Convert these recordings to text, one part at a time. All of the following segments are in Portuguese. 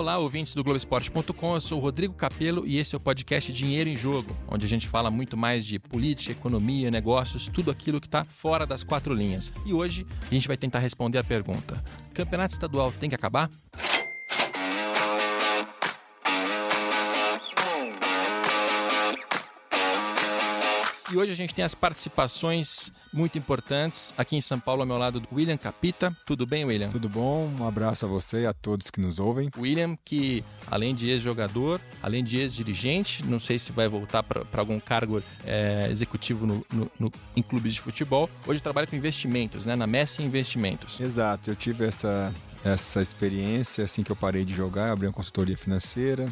Olá, ouvintes do Globoesporte.com. Eu sou o Rodrigo Capello e esse é o podcast Dinheiro em Jogo, onde a gente fala muito mais de política, economia, negócios, tudo aquilo que está fora das quatro linhas. E hoje a gente vai tentar responder a pergunta: Campeonato estadual tem que acabar? E hoje a gente tem as participações muito importantes. Aqui em São Paulo, ao meu lado, do William Capita. Tudo bem, William? Tudo bom? Um abraço a você e a todos que nos ouvem. William, que além de ex-jogador, além de ex-dirigente, não sei se vai voltar para algum cargo é, executivo no, no, no, em clubes de futebol, hoje trabalha com investimentos, né? Na Messi Investimentos. Exato, eu tive essa, essa experiência assim que eu parei de jogar, abri uma consultoria financeira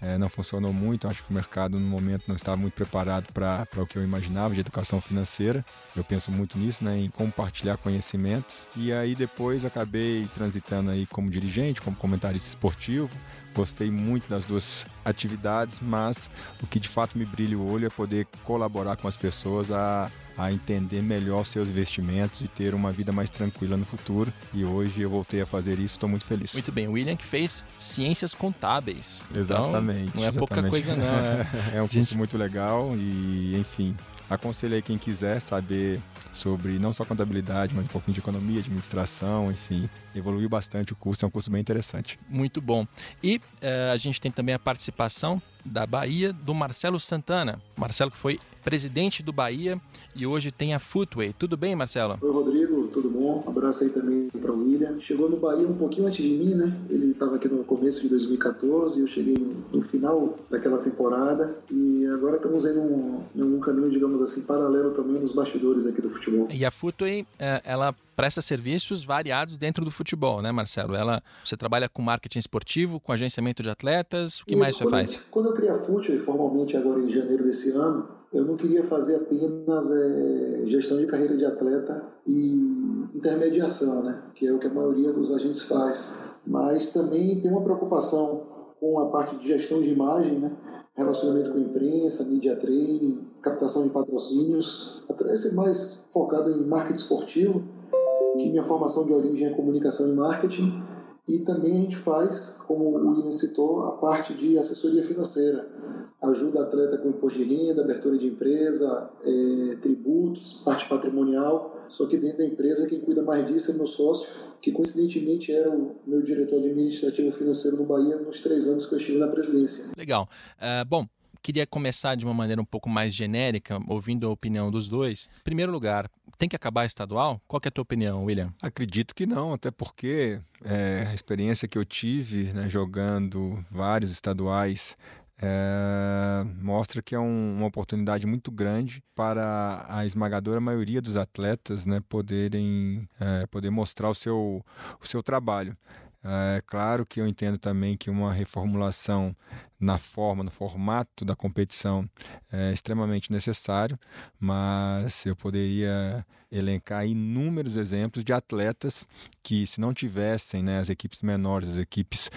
é, não funcionou muito. Acho que o mercado no momento não estava muito preparado para o que eu imaginava de educação financeira. Eu penso muito nisso, né, em compartilhar conhecimentos. E aí depois acabei transitando aí como dirigente, como comentarista esportivo. Gostei muito das duas atividades, mas o que de fato me brilha o olho é poder colaborar com as pessoas a a entender melhor seus investimentos e ter uma vida mais tranquila no futuro. E hoje eu voltei a fazer isso, estou muito feliz. Muito bem, o William que fez ciências contábeis. Exatamente. Então, não é exatamente. pouca coisa não. É, é um curso Gente... muito legal e, enfim, aconselho aí quem quiser saber sobre não só contabilidade, mas um pouquinho de economia, administração, enfim. Evoluiu bastante o curso, é um curso bem interessante. Muito bom. E uh, a gente tem também a participação da Bahia do Marcelo Santana. Marcelo que foi presidente do Bahia e hoje tem a Footway. Tudo bem, Marcelo? Oi, Rodrigo, tudo bom? Um abraço aí também para o William. Chegou no Bahia um pouquinho antes de mim, né? Ele estava aqui no começo de 2014, eu cheguei no final daquela temporada e agora estamos em um, em um caminho, digamos assim, paralelo também nos bastidores aqui do futebol. E a Footway, é, ela presta serviços variados dentro do futebol, né, Marcelo? Ela, você trabalha com marketing esportivo, com agenciamento de atletas, o que Isso, mais você quando, faz? Quando eu criei a Footway formalmente agora em janeiro desse ano, eu não queria fazer apenas é, gestão de carreira de atleta e intermediação, né? que é o que a maioria dos agentes faz, mas também tem uma preocupação com a parte de gestão de imagem, né? relacionamento com a imprensa, media training, captação de patrocínios, até ser mais focado em marketing esportivo, que minha formação de origem é comunicação e marketing, e também a gente faz, como o William citou, a parte de assessoria financeira. Ajuda atleta com imposto de renda, abertura de empresa, é, tributos, parte patrimonial. Só que dentro da empresa quem cuida mais disso é meu sócio, que coincidentemente era o meu diretor administrativo financeiro no Bahia nos três anos que eu estive na presidência. Legal. Uh, bom, queria começar de uma maneira um pouco mais genérica, ouvindo a opinião dos dois. Em primeiro lugar, tem que acabar estadual? Qual é a tua opinião, William? Acredito que não, até porque é, a experiência que eu tive né, jogando vários estaduais é, mostra que é um, uma oportunidade muito grande para a esmagadora maioria dos atletas né, poderem é, poder mostrar o seu, o seu trabalho. É claro que eu entendo também que uma reformulação na forma, no formato da competição é extremamente necessário, mas eu poderia elencar inúmeros exemplos de atletas que, se não tivessem né, as equipes menores, as equipes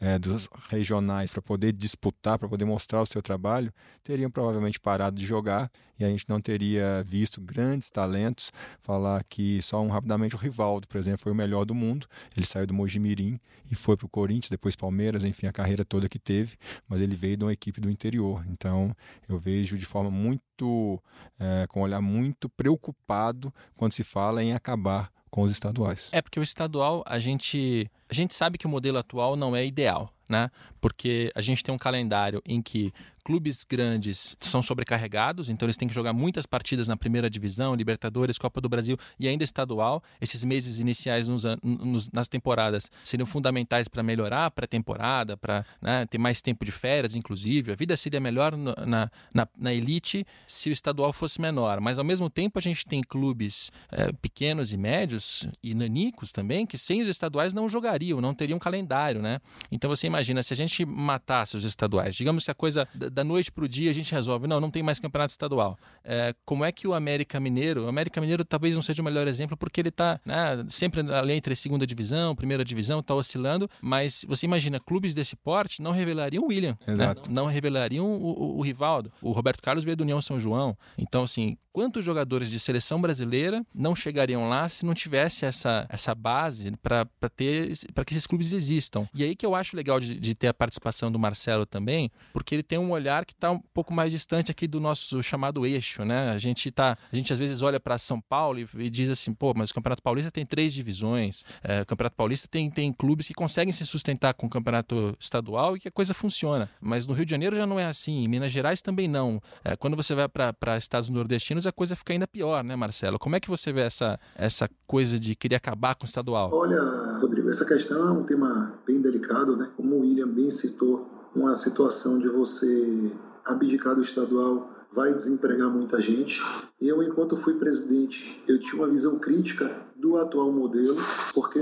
é, dos regionais para poder disputar, para poder mostrar o seu trabalho, teriam provavelmente parado de jogar e a gente não teria visto grandes talentos. Falar que só um rapidamente o Rivaldo, por exemplo, foi o melhor do mundo. Ele saiu do Mojimirim e foi para o Corinthians, depois Palmeiras, enfim, a carreira toda que teve, mas ele veio de uma equipe do interior. Então eu vejo de forma muito, é, com um olhar muito preocupado quando se fala em acabar com os estaduais. É porque o estadual a gente a gente sabe que o modelo atual não é ideal, né? Porque a gente tem um calendário em que clubes grandes são sobrecarregados, então eles têm que jogar muitas partidas na primeira divisão, Libertadores, Copa do Brasil e ainda estadual. Esses meses iniciais nos, nos, nas temporadas seriam fundamentais para melhorar a pré-temporada, para né, ter mais tempo de férias, inclusive. A vida seria melhor na, na, na, elite se o estadual fosse menor, mas ao mesmo tempo a gente tem clubes é, pequenos e médios e nanicos também que sem os estaduais não jogariam, não teriam calendário, né? Então você imagina se a gente matasse os estaduais, digamos que a coisa da noite para o dia a gente resolve, não, não tem mais campeonato estadual. É, como é que o América Mineiro, o América Mineiro talvez não seja o melhor exemplo porque ele está né, sempre ali entre segunda divisão, primeira divisão, está oscilando, mas você imagina, clubes desse porte não revelariam o William, né? não revelariam o, o, o, Rivaldo. O Roberto Carlos veio do União São João. Então, assim, quantos jogadores de seleção brasileira não chegariam lá se não tivesse essa, essa base para ter para que esses clubes existam? E aí que eu acho legal de de, ter a participação do Marcelo também, porque ele tem um olhar que está um pouco mais distante aqui do nosso chamado eixo, né? A gente tá, a gente às vezes olha para São Paulo e, e, diz assim, pô, mas o Campeonato Paulista tem três divisões, é, o Campeonato Paulista tem, tem clubes que conseguem se sustentar com o Campeonato Estadual e que a coisa funciona. Mas no Rio de Janeiro já não é assim, em Minas Gerais também não. É, quando você vai para estados nordestinos, a coisa fica ainda pior, né, Marcelo? Como é que você vê essa, essa coisa de querer acabar com o estadual? Olha, Rodrigo, essa questão é um tema bem delicado, né? Como o William bem citou, uma situação de você abdicar do estadual vai desempregar muita gente. Eu, enquanto fui presidente, eu tinha uma visão crítica do atual modelo, porque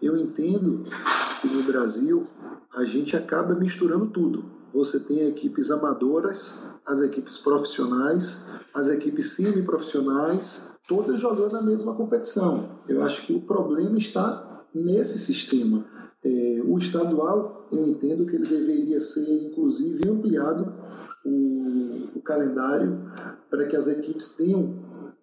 eu entendo que no Brasil a gente acaba misturando tudo. Você tem equipes amadoras, as equipes profissionais, as equipes semi-profissionais, todas jogando a mesma competição. Eu acho que o problema está nesse sistema. É, o estadual, eu entendo que ele deveria ser, inclusive, ampliado o, o calendário para que as equipes tenham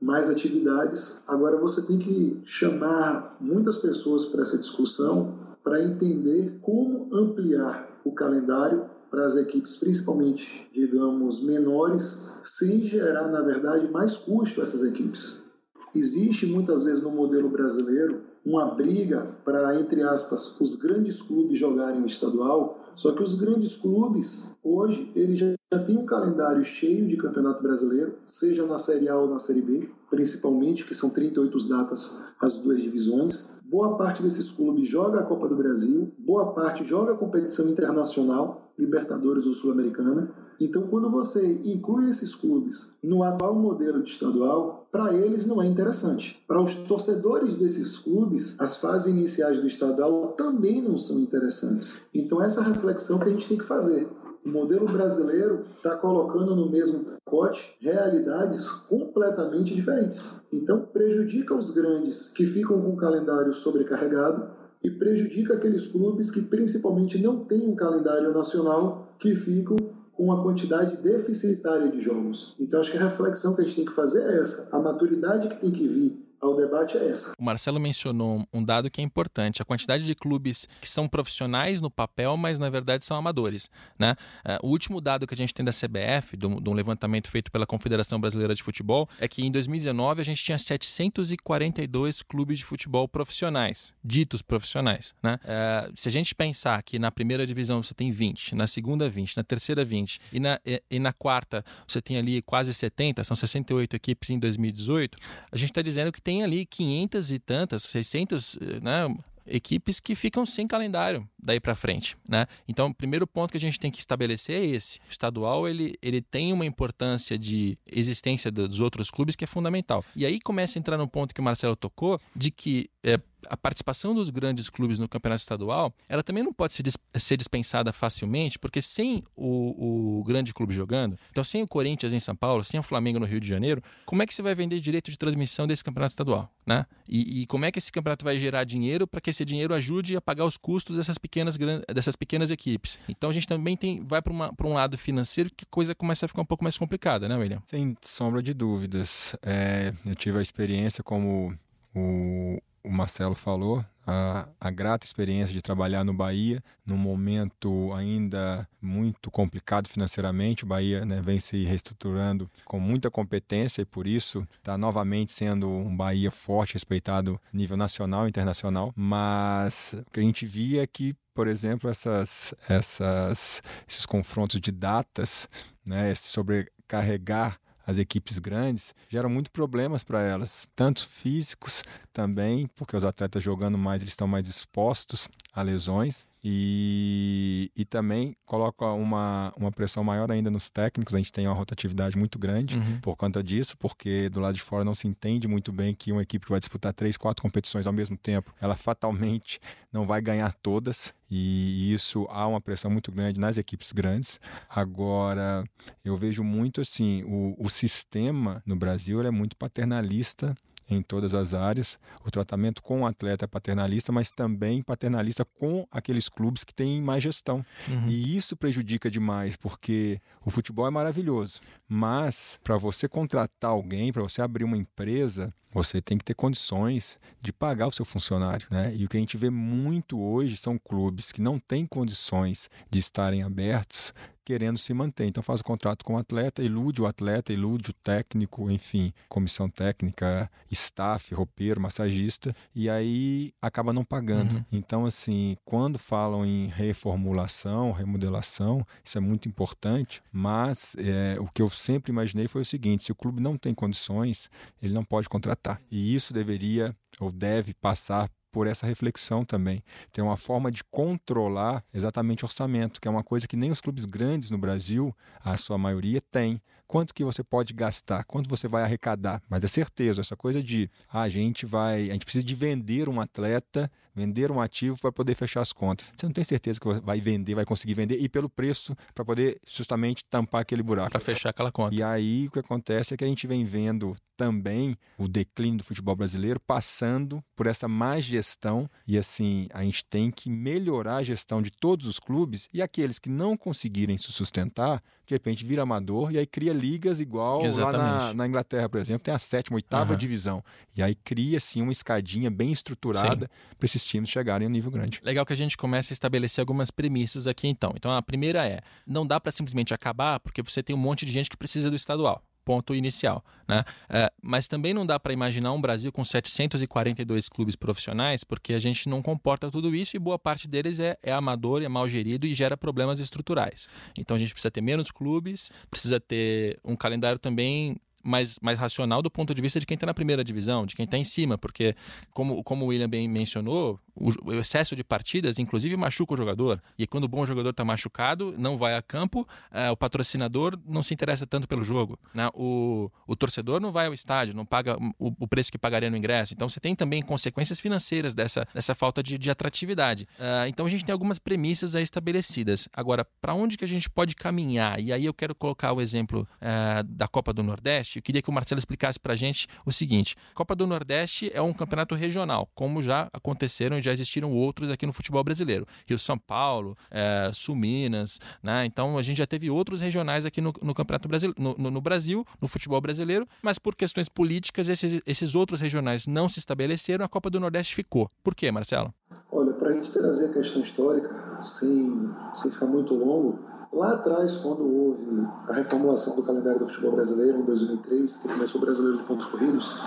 mais atividades. Agora, você tem que chamar muitas pessoas para essa discussão para entender como ampliar o calendário para as equipes, principalmente, digamos, menores, sem gerar, na verdade, mais custo a essas equipes. Existe muitas vezes no modelo brasileiro uma briga para, entre aspas, os grandes clubes jogarem o estadual, só que os grandes clubes, hoje, eles já têm um calendário cheio de campeonato brasileiro, seja na Série A ou na Série B, principalmente, que são 38 datas as duas divisões. Boa parte desses clubes joga a Copa do Brasil, boa parte joga a competição internacional, Libertadores ou Sul-Americana. Então, quando você inclui esses clubes no atual modelo de estadual, para eles não é interessante. Para os torcedores desses clubes, as fases iniciais do estadual também não são interessantes. Então, essa reflexão que a gente tem que fazer. O modelo brasileiro está colocando no mesmo pacote realidades completamente diferentes. Então, prejudica os grandes que ficam com o calendário sobrecarregado e prejudica aqueles clubes que, principalmente, não têm um calendário nacional que ficam com uma quantidade deficitária de jogos. Então, acho que a reflexão que a gente tem que fazer é essa: a maturidade que tem que vir ao debate é essa. O Marcelo mencionou um dado que é importante: a quantidade de clubes que são profissionais no papel, mas na verdade são amadores. Né? É, o último dado que a gente tem da CBF, de um levantamento feito pela Confederação Brasileira de Futebol, é que em 2019 a gente tinha 742 clubes de futebol profissionais, ditos profissionais. Né? É, se a gente pensar que na primeira divisão você tem 20, na segunda 20, na terceira 20 e na, e, e na quarta você tem ali quase 70, são 68 equipes em 2018, a gente está dizendo que tem ali 500 e tantas, 600, eh, né, equipes que ficam sem calendário daí para frente, né? Então, o primeiro ponto que a gente tem que estabelecer é esse. O estadual, ele, ele tem uma importância de existência dos outros clubes que é fundamental. E aí começa a entrar no ponto que o Marcelo tocou, de que é, a participação dos grandes clubes no campeonato estadual, ela também não pode ser dispensada facilmente, porque sem o, o, grande clube jogando, então sem o Corinthians em São Paulo, sem o Flamengo no Rio de Janeiro, como é que você vai vender direito de transmissão desse campeonato estadual, né? E, e como é que esse campeonato vai gerar dinheiro para que esse dinheiro ajude a pagar os custos dessas pequenas, dessas pequenas equipes? Então a gente também tem, vai para um lado financeiro que a coisa começa a ficar um pouco mais complicada, né, William? Sem sombra de dúvidas. É, eu tive a experiência como o, o Marcelo falou, a, a, grata experiência de trabalhar no Bahia, num momento ainda muito complicado financeiramente. O Bahia né, vem se reestruturando com muita competência e, por isso, está novamente sendo um Bahia forte, respeitado nível nacional e internacional. Mas o que a gente via é que, por exemplo, essas, essas, esses confrontos de datas, né, sobrecarregar as equipes grandes, geram muito problemas para elas, tanto físicos também, porque os atletas jogando mais eles estão mais expostos a lesões e, e também coloca uma, uma pressão maior ainda nos técnicos. A gente tem uma rotatividade muito grande uhum. por conta disso, porque do lado de fora não se entende muito bem que uma equipe que vai disputar três, quatro competições ao mesmo tempo, ela fatalmente não vai ganhar todas. E isso há uma pressão muito grande nas equipes grandes. Agora, eu vejo muito assim: o, o sistema no Brasil é muito paternalista em todas as áreas. O tratamento com o atleta é paternalista, mas também paternalista com aqueles clubes que têm mais gestão. Uhum. E isso prejudica demais, porque o futebol é maravilhoso, mas para você contratar alguém, para você abrir uma empresa, você tem que ter condições de pagar o seu funcionário. Né? E o que a gente vê muito hoje são clubes que não têm condições de estarem abertos querendo se manter. Então faz o contrato com o atleta, ilude o atleta, ilude o técnico, enfim, comissão técnica, staff, roupeiro, massagista, e aí acaba não pagando. Uhum. Então, assim, quando falam em reformulação, remodelação, isso é muito importante, mas é, o que eu sempre imaginei foi o seguinte: se o clube não tem condições, ele não pode contratar. E isso deveria ou deve passar por essa reflexão também. Tem uma forma de controlar exatamente o orçamento, que é uma coisa que nem os clubes grandes no Brasil, a sua maioria, tem. Quanto que você pode gastar, quanto você vai arrecadar, mas é certeza, essa coisa de ah, a gente vai, a gente precisa de vender um atleta, vender um ativo para poder fechar as contas. Você não tem certeza que vai vender, vai conseguir vender e pelo preço para poder justamente tampar aquele buraco. Para fechar aquela conta. E aí o que acontece é que a gente vem vendo também o declínio do futebol brasileiro passando por essa má gestão e assim a gente tem que melhorar a gestão de todos os clubes e aqueles que não conseguirem se sustentar de repente vira amador e aí cria ligas igual Exatamente. lá na, na, Inglaterra, por exemplo, tem a sétima, oitava uhum. divisão. E aí cria assim uma escadinha bem estruturada para esses times chegarem a um nível grande. Legal que a gente comece a estabelecer algumas premissas aqui então. Então a primeira é, não dá para simplesmente acabar porque você tem um monte de gente que precisa do estadual ponto inicial. Né? É, mas também não dá para imaginar um Brasil com 742 clubes profissionais, porque a gente não comporta tudo isso e boa parte deles é, é amador, é mal gerido e gera problemas estruturais. Então a gente precisa ter menos clubes, precisa ter um calendário também mais, mais racional do ponto de vista de quem está na primeira divisão, de quem está em cima, porque, como, como o William bem mencionou, o, o, excesso de partidas, inclusive, machuca o jogador. E quando o bom jogador está machucado, não vai a campo, é, o patrocinador não se interessa tanto pelo jogo. Né? O, o torcedor não vai ao estádio, não paga o, o preço que pagaria no ingresso. Então, você tem também consequências financeiras dessa, dessa falta de, de atratividade. Uh, então, a gente tem algumas premissas aí estabelecidas. Agora, para onde que a gente pode caminhar? E aí eu quero colocar o exemplo uh, da Copa do Nordeste, eu queria que o Marcelo explicasse para a gente o seguinte: Copa do Nordeste é um campeonato regional, como já aconteceram e já existiram outros aqui no futebol brasileiro. Rio São Paulo, é, Sul Minas, né? Então a gente já teve outros regionais aqui no, no Campeonato Brasil, no, no, no, Brasil, no futebol brasileiro, mas por questões políticas, esses, esses outros regionais não se estabeleceram, a Copa do Nordeste ficou. Por quê, Marcelo? Olha, para a gente trazer a questão histórica, sem, sem ficar muito longo, Lá atrás, quando houve a reformulação do calendário do futebol brasileiro, em 2003, que começou o Brasileiro de Pontos Corridos,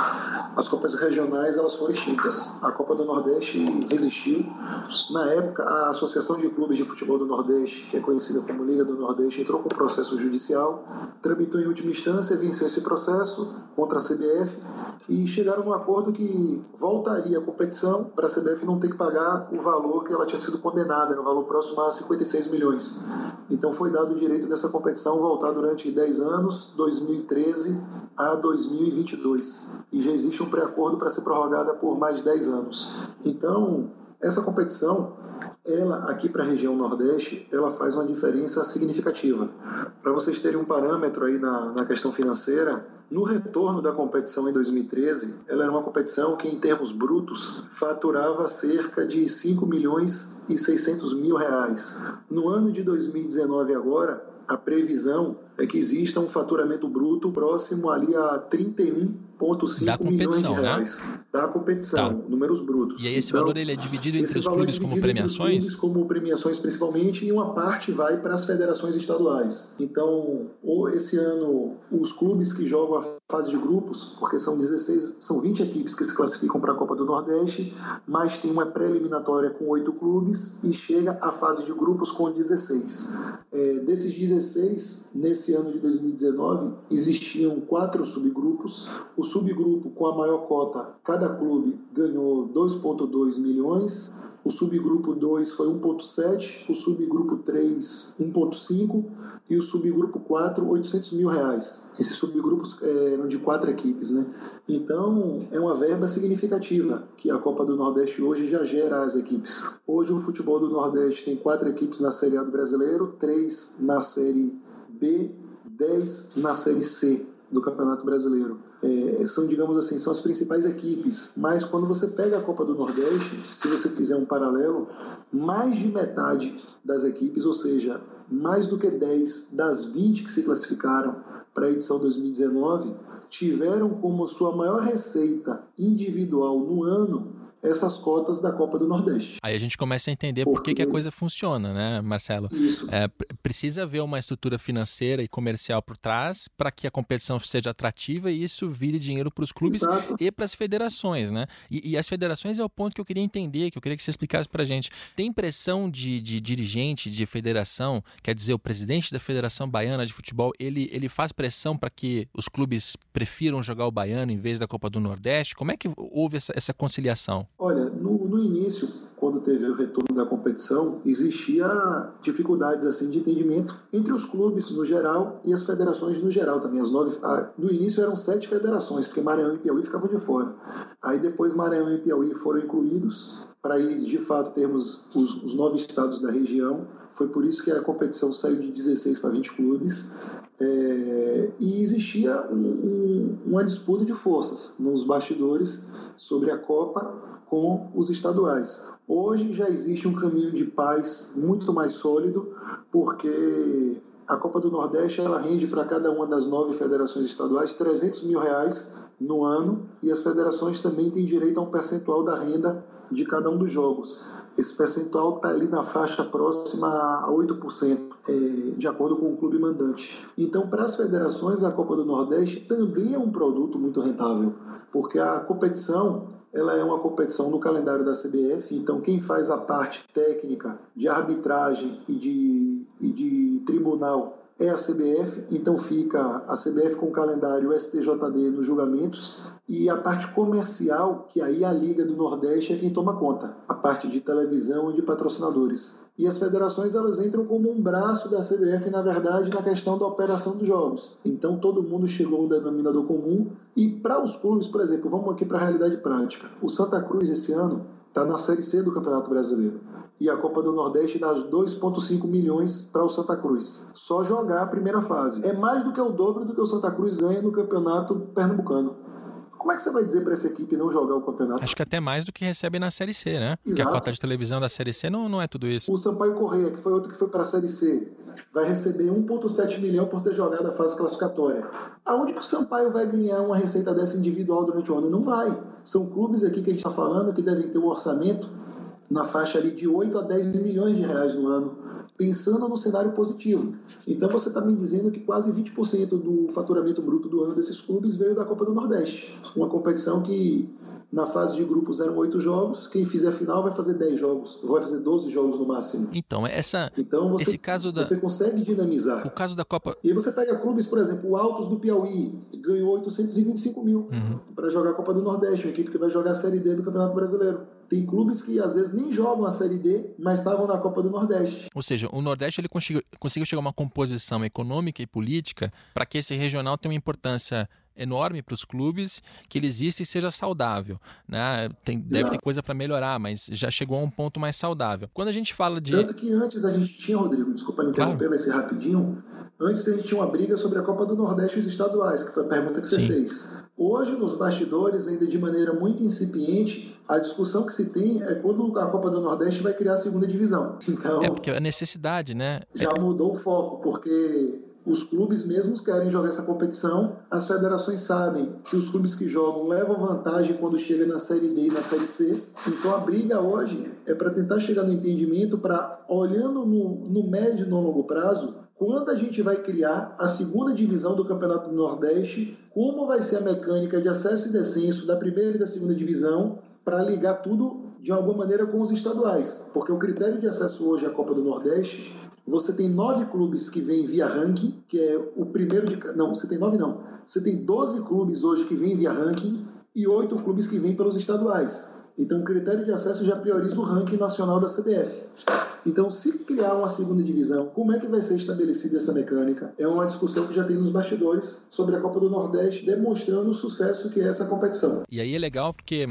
as Copas regionais elas foram extintas. A Copa do Nordeste resistiu. Na época, a Associação de Clubes de Futebol do Nordeste, que é conhecida como Liga do Nordeste, entrou com processo judicial, tramitou em última instância, venceu esse processo contra a CBF e chegaram num acordo que voltaria a competição para a CBF não ter que pagar o valor que ela tinha sido condenada, era um valor próximo a 56 milhões. Então foi dado o direito dessa competição voltar durante 10 anos, 2013 a 2022. E já existe um pré-acordo para ser prorrogada por mais 10 anos. Então, essa competição, ela aqui para a região Nordeste, ela faz uma diferença significativa. Para vocês terem um parâmetro aí na, na questão financeira, no retorno da competição em 2013, ela era uma competição que, em termos brutos, faturava cerca de 5 milhões e 600 mil reais. No ano de 2019 agora, a previsão é que exista um faturamento bruto próximo ali a 31 1,5 milhões de né? reais né? da competição, tá. números brutos. E aí esse então, valor ele é dividido entre os clubes é como premiações? Clubes como premiações principalmente, e uma parte vai para as federações estaduais. Então, ou esse ano, os clubes que jogam a fase de grupos, porque são 16, são 20 equipes que se classificam para a Copa do Nordeste, mas tem uma pré-eliminatória com oito clubes e chega à fase de grupos com 16. É, desses 16, nesse ano de 2019, existiam quatro subgrupos. Os subgrupo com a maior cota, cada clube ganhou 2,2 milhões. O subgrupo 2 foi 1,7, o subgrupo 3, 1,5 e o subgrupo 4, 800 mil reais. Esses subgrupos é, eram de quatro equipes, né? Então, é uma verba significativa que a Copa do Nordeste hoje já gera às equipes. Hoje, o futebol do Nordeste tem quatro equipes na Série A do Brasileiro, três na Série B, 10 na Série C do Campeonato Brasileiro. É, são, digamos assim, são as principais equipes. Mas quando você pega a Copa do Nordeste, se você fizer um paralelo, mais de metade das equipes, ou seja, mais do que 10 das 20 que se classificaram para a edição 2019, tiveram como sua maior receita individual no ano essas cotas da Copa do Nordeste. Aí a gente começa a entender por que, que a coisa funciona, né, Marcelo? Isso. É, precisa haver uma estrutura financeira e comercial por trás para que a competição seja atrativa e isso vire dinheiro para os clubes Exato. e para as federações, né? E, e, as federações é o ponto que eu queria entender, que eu queria que você explicasse para a gente. Tem pressão de, de dirigente de federação, quer dizer, o presidente da Federação Baiana de Futebol, ele, ele faz pressão para que os clubes prefiram jogar o baiano em vez da Copa do Nordeste? Como é que houve essa, essa conciliação? Olha, no, no início, quando teve o retorno da competição, existia dificuldades assim de entendimento entre os clubes no geral e as federações no geral também. As nove, ah, no início eram sete federações, porque Maranhão e Piauí ficavam de fora. Aí depois Maranhão e Piauí foram incluídos para de fato termos os, os nove estados da região. Foi por isso que a competição saiu de 16 para 20 clubes. É, e existia um, um, uma disputa de forças nos bastidores sobre a Copa com os estaduais. Hoje já existe um caminho de paz muito mais sólido, porque a Copa do Nordeste ela rende para cada uma das nove federações estaduais 300 mil reais no ano e as federações também têm direito a um percentual da renda de cada um dos jogos. Esse percentual está ali na faixa próxima a 8%, é, de acordo com o clube mandante. Então, para as federações, a Copa do Nordeste também é um produto muito rentável, porque a competição ela é uma competição no calendário da CBF, então quem faz a parte técnica de arbitragem e de, e de tribunal é a CBF, então fica a CBF com o calendário STJD nos julgamentos e a parte comercial, que aí a Liga do Nordeste é quem toma conta, a parte de televisão e de patrocinadores. E as federações elas entram como um braço da CBF, na verdade, na questão da operação dos jogos. Então todo mundo chegou a um denominador comum e para os clubes, por exemplo, vamos aqui para a realidade prática. O Santa Cruz esse ano está na Série C do Campeonato Brasileiro e a Copa do Nordeste dá 2,5 milhões para o Santa Cruz. Só jogar a primeira fase. É mais do que o dobro do que o Santa Cruz ganha no Campeonato Pernambucano. Como é que você vai dizer para essa equipe não jogar o campeonato? Acho que até mais do que recebe na Série C, né? Exato. Porque a cota de televisão da Série C não, não é tudo isso. O Sampaio Correia, que foi outro que foi para a Série C, vai receber 1,7 milhão por ter jogado a fase classificatória. Aonde que o Sampaio vai ganhar uma receita dessa individual durante o ano? Não vai. São clubes aqui que a gente está falando que devem ter um orçamento na faixa ali de 8 a 10 milhões de reais no ano, pensando no cenário positivo. Então você está me dizendo que quase 20% do faturamento bruto do ano desses clubes veio da Copa do Nordeste, uma competição que na fase de grupos eram oito jogos, quem fizer a final vai fazer 10 jogos, vai fazer 12 jogos no máximo. Então, essa, então você, esse caso da... Você consegue dinamizar. O caso da Copa... E você pega clubes, por exemplo, o Altos do Piauí, ganhou 825 mil uhum. para jogar a Copa do Nordeste, uma equipe que vai jogar a Série D do Campeonato Brasileiro. Tem clubes que às vezes nem jogam a Série D, mas estavam na Copa do Nordeste. Ou seja, o Nordeste ele conseguiu, conseguiu chegar a uma composição econômica e política para que esse regional tenha uma importância enorme para os clubes, que ele exista e seja saudável. Né? Tem, deve ter coisa para melhorar, mas já chegou a um ponto mais saudável. Quando a gente fala de. Tanto que antes a gente tinha, Rodrigo, desculpa interromper, claro. vai ser rapidinho. Antes a gente tinha uma briga sobre a Copa do Nordeste e os estaduais, que foi a pergunta que você Sim. fez. Hoje, nos bastidores, ainda de maneira muito incipiente, a discussão que se tem é quando a Copa do Nordeste vai criar a segunda divisão. Então, é porque a necessidade, né? Já é... mudou o foco, porque os clubes mesmos querem jogar essa competição, as federações sabem que os clubes que jogam levam vantagem quando chega na Série D e na Série C. Então a briga hoje é para tentar chegar no entendimento para, olhando no, no médio e no longo prazo, quando a gente vai criar a segunda divisão do Campeonato do Nordeste, como vai ser a mecânica de acesso e descenso da primeira e da segunda divisão para ligar tudo de alguma maneira com os estaduais, porque o critério de acesso hoje à Copa do Nordeste você tem nove clubes que vêm via ranking, que é o primeiro de. Não, você tem nove não. Você tem doze clubes hoje que vêm via ranking e oito clubes que vêm pelos estaduais. Então, o critério de acesso já prioriza o ranking nacional da CBF. Então, se criar uma segunda divisão, como é que vai ser estabelecida essa mecânica? É uma discussão que já tem nos bastidores sobre a Copa do Nordeste, demonstrando o sucesso que é essa competição. E aí é legal porque.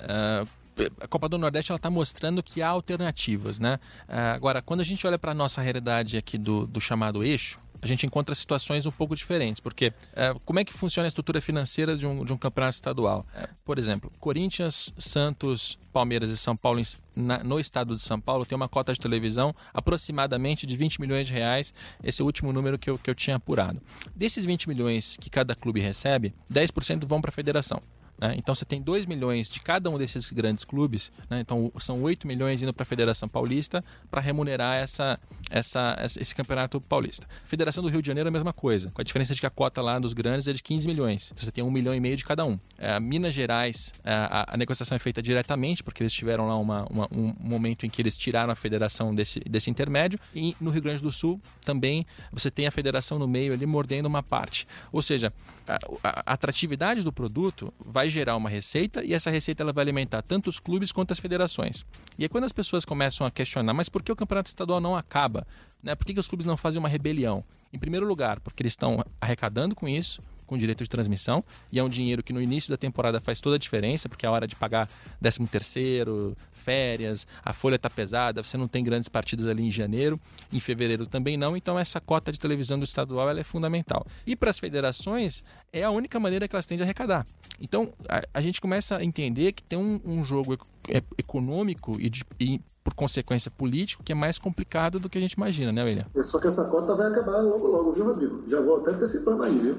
Uh a Copa do Nordeste ela está mostrando que há alternativas, né? agora, quando a gente olha para a nossa realidade aqui do, do chamado eixo, a gente encontra situações um pouco diferentes, porque é, como é que funciona a estrutura financeira de um, de um campeonato estadual? É, por exemplo, Corinthians, Santos, Palmeiras e São Paulo na, no estado de São Paulo tem uma cota de televisão aproximadamente de 20 milhões de reais. Esse é o último número que eu, que eu tinha apurado. Desses 20 milhões que cada clube recebe, 10% vão para a federação. Né? Então você tem 2 milhões de cada um desses grandes clubes, né? então são 8 milhões indo para a Federação Paulista para remunerar essa, essa, esse campeonato paulista. Federação do Rio de Janeiro é a mesma coisa, com a diferença de que a cota lá dos grandes é de 15 milhões. Então você tem 1 milhão e meio de cada um. É, Minas Gerais, é, a, a, negociação é feita diretamente, porque eles tiveram lá uma, uma, um momento em que eles tiraram a federação desse, desse intermédio. E no Rio Grande do Sul também você tem a federação no meio ali mordendo uma parte. Ou seja, a, a atratividade do produto vai gerar uma receita e essa receita ela vai alimentar tanto os clubes quanto as federações. E aí quando as pessoas começam a questionar, mas por que o campeonato estadual não acaba? Né? Por que, que os clubes não fazem uma rebelião? Em primeiro lugar, porque eles estão arrecadando com isso, com direito de transmissão, e é um dinheiro que no início da temporada faz toda a diferença, porque é a hora de pagar 13 terceiro, férias, a folha está pesada, você não tem grandes partidas ali em janeiro, em fevereiro também não, então essa cota de televisão do estadual é fundamental. E para as federações, é a única maneira que elas têm de arrecadar. Então a, a gente começa a entender que tem um, um jogo é, econômico e, de, e, por consequência político que é mais complicado do que a gente imagina, né, William? É só que essa cota vai acabar logo logo, viu, Rodrigo? Já vou até antecipando aí, viu?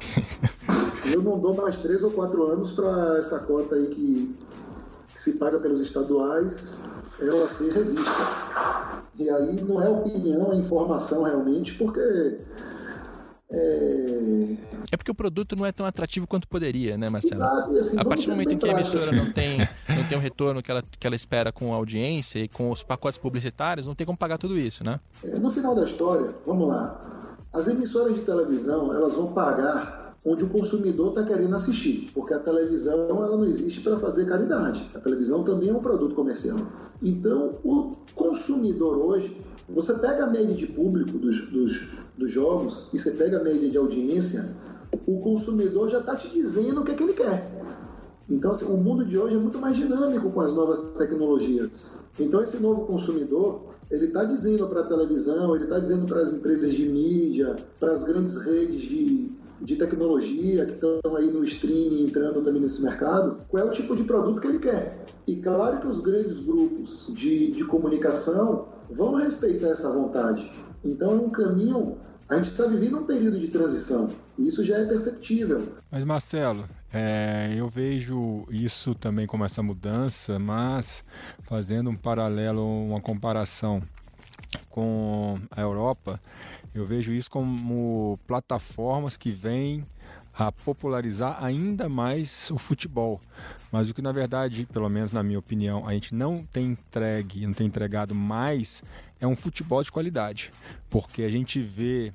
Eu não dou mais três ou quatro anos para essa cota aí que, que se paga pelos estaduais ela ser revista. E aí não é opinião, é informação realmente, porque é... é... porque o produto não é tão atrativo quanto poderia, né, Marcelo? Exato, assim, a partir do momento em que a emissora não tem, não tem o retorno que ela, que ela espera com a audiência e com os pacotes publicitários, não tem como pagar tudo isso, né? É, no final da história, vamos lá, as emissoras de televisão elas vão pagar onde o consumidor está querendo assistir, porque a televisão ela não existe para fazer caridade. A televisão também é um produto comercial. Então, o consumidor hoje você pega a média de público dos, dos, dos jogos e você pega a média de audiência, o consumidor já está te dizendo o que, é que ele quer. Então, assim, o mundo de hoje é muito mais dinâmico com as novas tecnologias. Então, esse novo consumidor, ele está dizendo para a televisão, ele está dizendo para as empresas de mídia, para as grandes redes de, de tecnologia que estão aí no streaming entrando também nesse mercado, qual é o tipo de produto que ele quer. E claro que os grandes grupos de, de comunicação vão respeitar essa vontade. Então é um caminho. A gente está vivendo um período de transição. E isso já é perceptível. Mas Marcelo, é, eu vejo isso também como essa mudança, mas fazendo um paralelo, uma comparação com a Europa, eu vejo isso como plataformas que vêm a popularizar ainda mais o futebol. Mas o que na verdade, pelo menos na minha opinião, a gente não tem entregue, não tem entregado mais é um futebol de qualidade. Porque a gente vê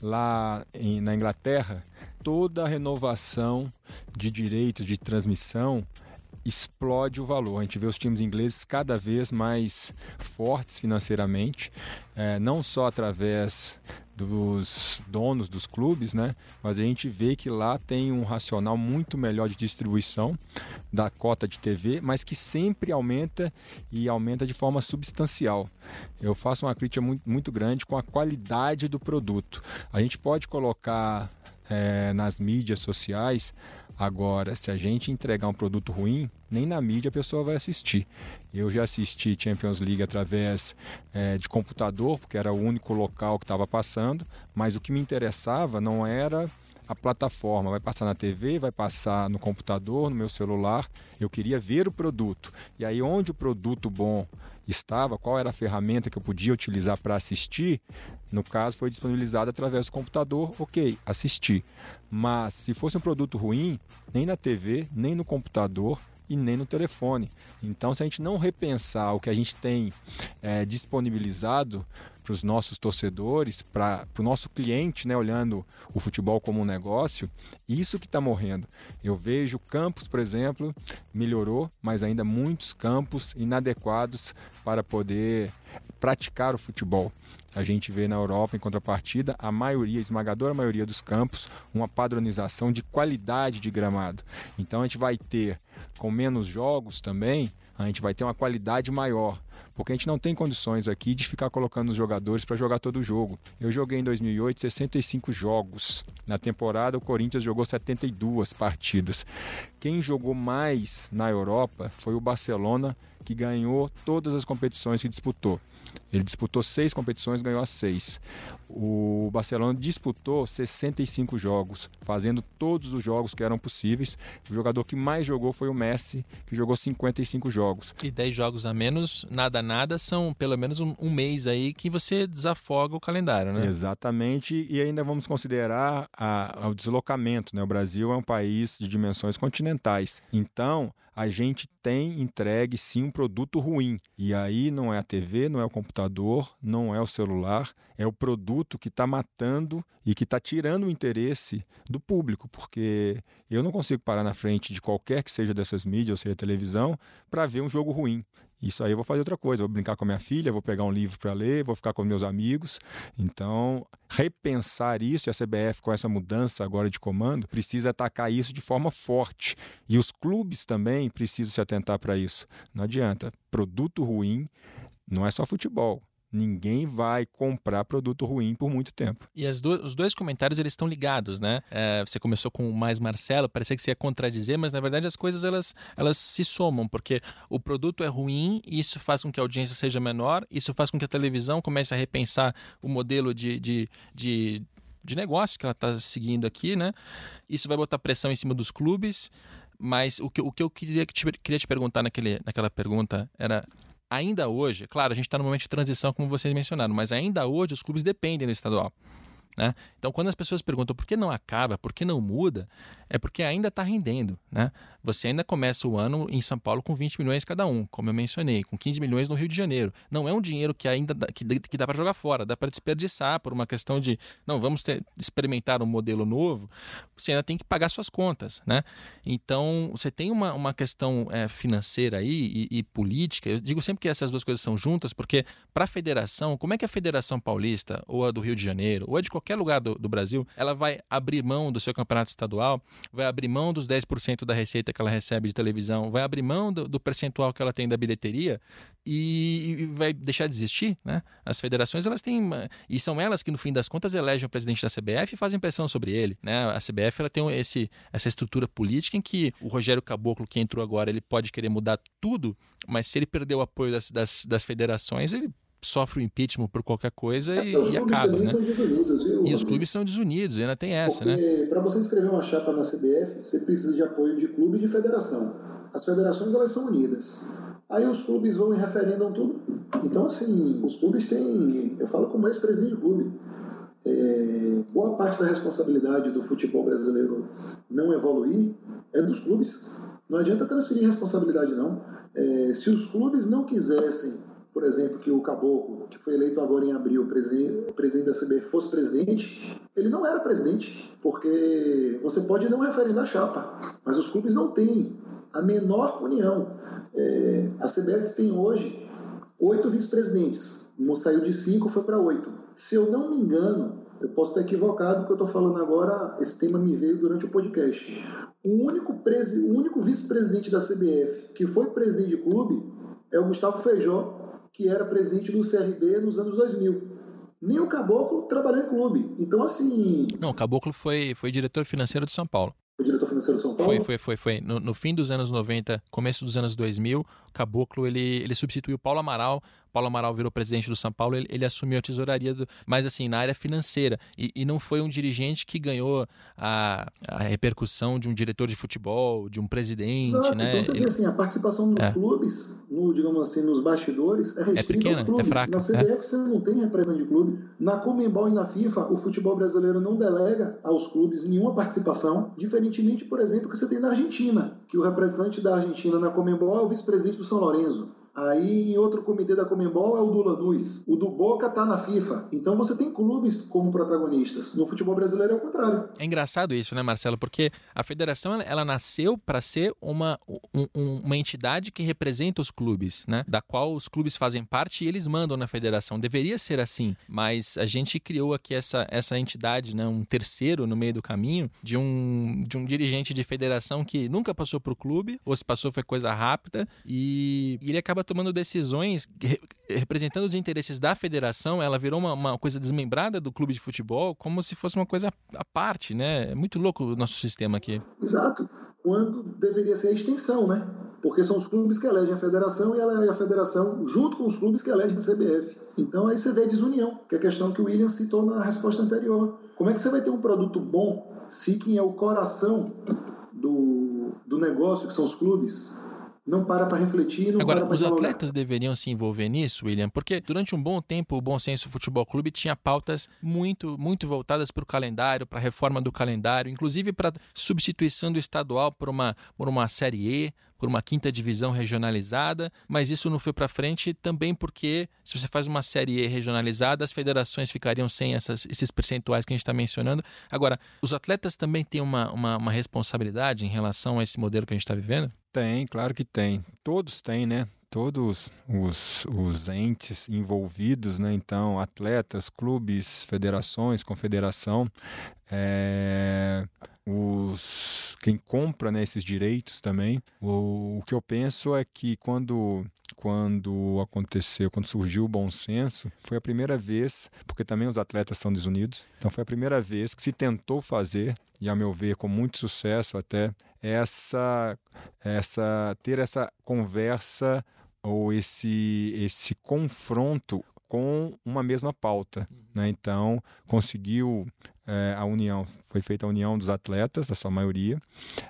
lá em, na Inglaterra toda a renovação de direitos de transmissão explode o valor. A gente vê os times ingleses cada vez mais fortes financeiramente, é, não só através dos donos dos clubes, né? Mas a gente vê que lá tem um racional muito melhor de distribuição da cota de TV, mas que sempre aumenta e aumenta de forma substancial. Eu faço uma crítica muito, muito grande com a qualidade do produto. A gente pode colocar é, nas mídias sociais Agora, se a gente entregar um produto ruim, nem na mídia a pessoa vai assistir. Eu já assisti Champions League através é, de computador, porque era o único local que estava passando, mas o que me interessava não era a plataforma, vai passar na TV, vai passar no computador, no meu celular. Eu queria ver o produto. E aí, onde o produto bom estava, qual era a ferramenta que eu podia utilizar para assistir, no caso foi disponibilizado através do computador, ok, assisti. Mas se fosse um produto ruim, nem na TV, nem no computador e nem no telefone. Então, se a gente não repensar o que a gente tem é, disponibilizado para os nossos torcedores, para o nosso cliente, né, olhando o futebol como um negócio, isso que está morrendo. Eu vejo campos, por exemplo, melhorou, mas ainda muitos campos inadequados para poder praticar o futebol. A gente vê na Europa, em contrapartida, a maioria, a esmagadora maioria dos campos, uma padronização de qualidade de gramado. Então a gente vai ter com menos jogos também, a gente vai ter uma qualidade maior. Porque a gente não tem condições aqui de ficar colocando os jogadores para jogar todo o jogo. Eu joguei em 2008 65 jogos. Na temporada, o Corinthians jogou 72 partidas. Quem jogou mais na Europa foi o Barcelona, que ganhou todas as competições que disputou. Ele disputou seis competições, ganhou as seis. O Barcelona disputou 65 jogos, fazendo todos os jogos que eram possíveis. O jogador que mais jogou foi o Messi, que jogou 55 jogos. E 10 jogos a menos, nada, nada, são pelo menos um, um mês aí que você desafoga o calendário, né? Exatamente, e ainda vamos considerar a, o deslocamento, né? O Brasil é um país de dimensões continentais. Então, a gente tem entregue sim um produto ruim. E aí não é a TV, não é o computador, não é o celular, é o produto que está matando e que está tirando o interesse do público, porque eu não consigo parar na frente de qualquer que seja dessas mídias, ou seja, televisão, para ver um jogo ruim. Isso aí eu vou fazer outra coisa, vou brincar com a minha filha, vou pegar um livro para ler, vou ficar com meus amigos. Então, repensar isso e a CBF com essa mudança agora de comando precisa atacar isso de forma forte. E os clubes também precisam se atentar para isso. Não adianta, produto ruim não é só futebol ninguém vai comprar produto ruim por muito tempo. E os dois comentários eles estão ligados, né? É, você começou com o mais Marcelo, parecia que você ia contradizer, mas na verdade as coisas elas, elas se somam, porque o produto é ruim e isso faz com que a audiência seja menor, isso faz com que a televisão comece a repensar o modelo de, de, de de negócio que ela está seguindo aqui, né? Isso vai botar pressão em cima dos clubes, mas o que, o que eu queria, te, queria te perguntar naquele, naquela pergunta era ainda hoje, claro, a gente está no momento de transição, como vocês mencionaram, mas ainda hoje os clubes dependem do estadual. Né? Então, quando as pessoas perguntam por que não acaba, por que não muda, é porque ainda está rendendo. Né? Você ainda começa o ano em São Paulo com 20 milhões cada um, como eu mencionei, com 15 milhões no Rio de Janeiro. Não é um dinheiro que ainda dá, que, que dá para jogar fora, dá para desperdiçar por uma questão de não, vamos ter, experimentar um modelo novo. Você ainda tem que pagar suas contas. Né? Então, você tem uma, uma questão é, financeira aí e, e política. Eu digo sempre que essas duas coisas são juntas, porque para a federação, como é que a Federação Paulista, ou a do Rio de Janeiro, ou a de qualquer lugar do, do Brasil, ela vai abrir mão do seu campeonato estadual, vai abrir mão dos 10% da receita que ela recebe de televisão, vai abrir mão do, do percentual que ela tem da bilheteria e, e, vai deixar de existir, né? As federações, elas têm e são elas que no fim das contas elegem o presidente da CBF e fazem pressão sobre ele, né? A CBF ela tem esse essa estrutura política em que o Rogério Caboclo que entrou agora, ele pode querer mudar tudo, mas se ele perder o apoio das, das, das federações, ele sofre o impeachment por qualquer coisa e, é, e acaba, né? Desunidos, viu, e os clubes são desunidos, ainda tem essa, né? Porque, né? Para você escrever uma chapa na CBF, você precisa de apoio de clube e de federação. As federações elas são unidas. Aí os clubes vão e referendam tudo. Então, assim, os clubes têm. Eu falo como ex-presidente de clube. É, boa parte da responsabilidade do futebol brasileiro não evoluir é dos clubes. Não adianta transferir responsabilidade, não. É, se os clubes não quisessem por exemplo, que o Caboclo, que foi eleito agora em abril, o presidente, presidente da CBF, fosse presidente, ele não era presidente, porque você pode não referendar a chapa, mas os clubes não têm a menor união. É, a CBF tem hoje oito vice-presidentes, saiu de cinco, foi para oito. Se eu não me engano, eu posso estar equivocado, porque eu estou falando agora, esse tema me veio durante o podcast. O único, o único vice-presidente da CBF que foi presidente de clube é o Gustavo Feijó, que era presidente do CRB nos anos 2000. Nem o Caboclo trabalhou em clube. Então, assim. Não, o Caboclo foi, foi diretor financeiro de São Paulo. Foi diretor financeiro de São Paulo? Foi, foi, foi. foi. No, no, fim dos anos 90, começo dos anos 2000, o Caboclo ele, ele substituiu Paulo Amaral Paulo Amaral virou presidente do São Paulo, ele, ele assumiu a tesouraria, do, mas assim, na área financeira. E, e não foi um dirigente que ganhou a, a, repercussão de um diretor de futebol, de um presidente, Exato. né? Então você ele... vê assim, a participação nos é. clubes, no, digamos assim, nos bastidores, é, é restrita é pequena, aos clubes. É fraca, na CBF é. você não tem representante de clube. Na Comembol e na FIFA, o futebol brasileiro não delega aos clubes nenhuma participação, diferentemente, por exemplo, que você tem na Argentina, que o representante da Argentina na Comembol é o vice-presidente do São Lourenço. Aí outro comitê da Comembol é o do Lanús. O do Boca tá na FIFA. Então você tem clubes como protagonistas. No futebol brasileiro é o contrário. É engraçado isso, né, Marcelo? Porque a federação ela, ela nasceu para ser uma, um, uma entidade que representa os clubes, né? Da qual os clubes fazem parte e eles mandam na federação. Deveria ser assim, mas a gente criou aqui essa, essa entidade, né? Um terceiro no meio do caminho de um, de um dirigente de federação que nunca passou pro clube, ou se passou foi coisa rápida e, e ele acaba tomando decisões representando os interesses da federação, ela virou uma, uma, coisa desmembrada do clube de futebol, como se fosse uma coisa à parte, né? É muito louco o nosso sistema aqui. Exato. Quando deveria ser a extensão, né? Porque são os clubes que elegem a federação e ela é a federação junto com os clubes que elegem a CBF. Então aí você vê a desunião, que é a questão que o William citou na resposta anterior. Como é que você vai ter um produto bom se quem é o coração do, do negócio, que são os clubes, não para para refletir. Não Agora, para os atletas deveriam se envolver nisso, William, porque durante um bom tempo o Bom Senso Futebol Clube tinha pautas muito, muito voltadas para o calendário, para a reforma do calendário, inclusive para substituição do estadual por uma, por uma Série E, por uma quinta divisão regionalizada, mas isso não foi para frente também porque se você faz uma série E regionalizada, as federações ficariam sem essas, esses percentuais que a gente está mencionando. Agora, os atletas também têm uma, uma, uma responsabilidade em relação a esse modelo que a gente está vivendo? Tem, claro que tem. Todos têm, né? todos os, os entes envolvidos, né? então atletas, clubes, federações, confederação, é, os quem compra né, esses direitos também. O, o que eu penso é que quando quando aconteceu, quando surgiu o bom senso, foi a primeira vez, porque também os atletas são desunidos, então foi a primeira vez que se tentou fazer, e a meu ver com muito sucesso até, essa, essa ter essa conversa ou esse, esse confronto com uma mesma pauta. Né? Então, conseguiu é, a união, foi feita a união dos atletas, da sua maioria,